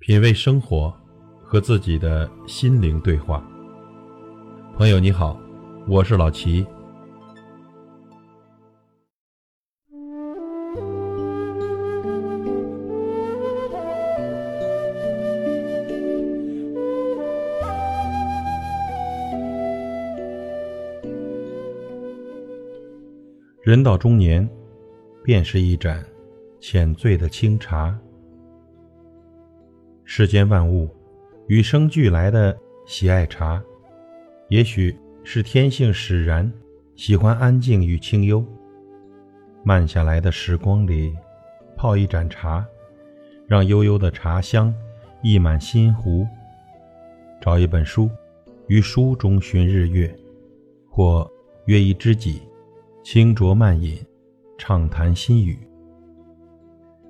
品味生活，和自己的心灵对话。朋友你好，我是老齐。人到中年，便是一盏浅醉的清茶。世间万物与生俱来的喜爱茶，也许是天性使然，喜欢安静与清幽。慢下来的时光里，泡一盏茶，让悠悠的茶香溢满心湖。找一本书，于书中寻日月，或约一知己，轻酌慢饮，畅谈心语。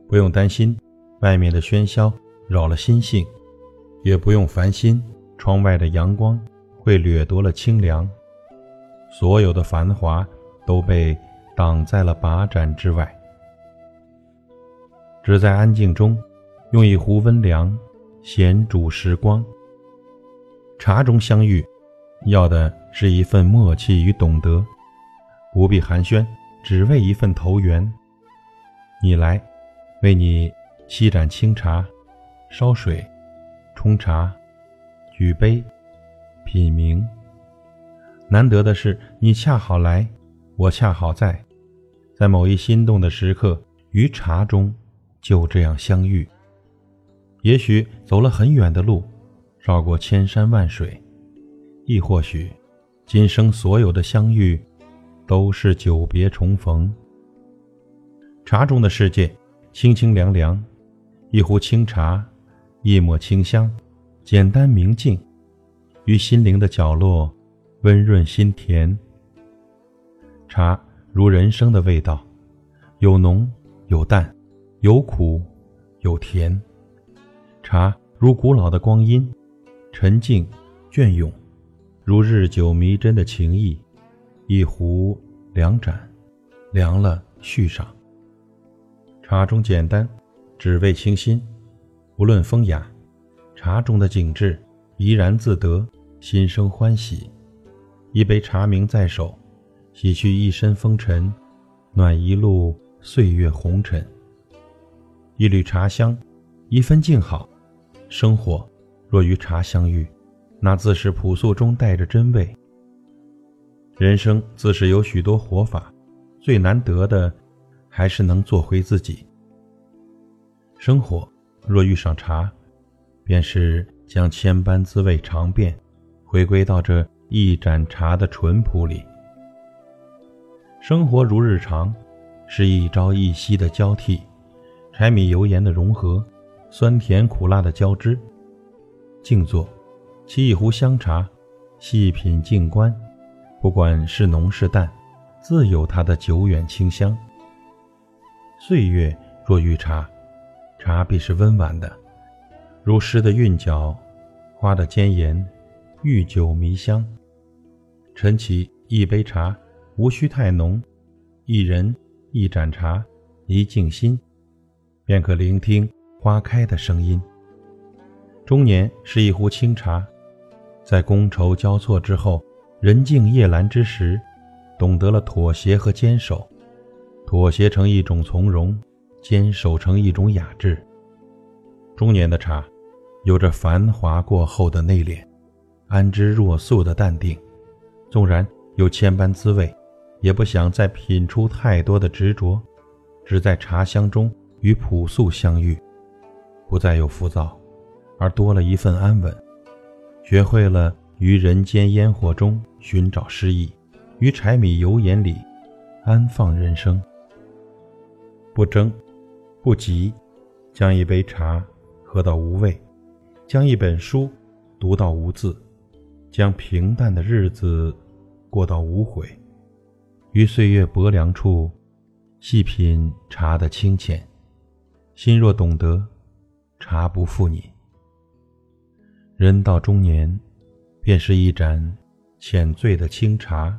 不用担心外面的喧嚣。扰了心性，也不用烦心。窗外的阳光会掠夺了清凉，所有的繁华都被挡在了把盏之外。只在安静中，用一壶温凉，闲煮时光。茶中相遇，要的是一份默契与懂得，不必寒暄，只为一份投缘。你来，为你沏盏清茶。烧水，冲茶，举杯，品茗。难得的是，你恰好来，我恰好在，在某一心动的时刻，于茶中就这样相遇。也许走了很远的路，绕过千山万水，亦或许，今生所有的相遇，都是久别重逢。茶中的世界，清清凉凉，一壶清茶。一抹清香，简单明净，于心灵的角落，温润心田。茶如人生的味道，有浓有淡，有苦有甜。茶如古老的光阴，沉静隽永，如日久弥真的情谊。一壶两盏，凉了续上。茶中简单，只为清新。无论风雅，茶中的景致怡然自得，心生欢喜。一杯茶茗在手，洗去一身风尘，暖一路岁月红尘。一缕茶香，一份静好。生活若与茶相遇，那自是朴素中带着真味。人生自是有许多活法，最难得的，还是能做回自己。生活。若遇上茶，便是将千般滋味尝遍，回归到这一盏茶的淳朴里。生活如日常，是一朝一夕的交替，柴米油盐的融合，酸甜苦辣的交织。静坐，沏一壶香茶，细品静观，不管是浓是淡，自有它的久远清香。岁月若遇茶。茶必是温婉的，如诗的韵脚，花的尖言，玉酒迷香。晨起一杯茶，无需太浓，一人一盏茶，一静心，便可聆听花开的声音。中年是一壶清茶，在觥筹交错之后，人静夜阑之时，懂得了妥协和坚守，妥协成一种从容。坚守成一种雅致。中年的茶，有着繁华过后的内敛，安之若素的淡定。纵然有千般滋味，也不想再品出太多的执着，只在茶香中与朴素相遇，不再有浮躁，而多了一份安稳。学会了于人间烟火中寻找诗意，于柴米油盐里安放人生。不争。不急，将一杯茶喝到无味，将一本书读到无字，将平淡的日子过到无悔。于岁月薄凉处，细品茶的清浅。心若懂得，茶不负你。人到中年，便是一盏浅醉的清茶。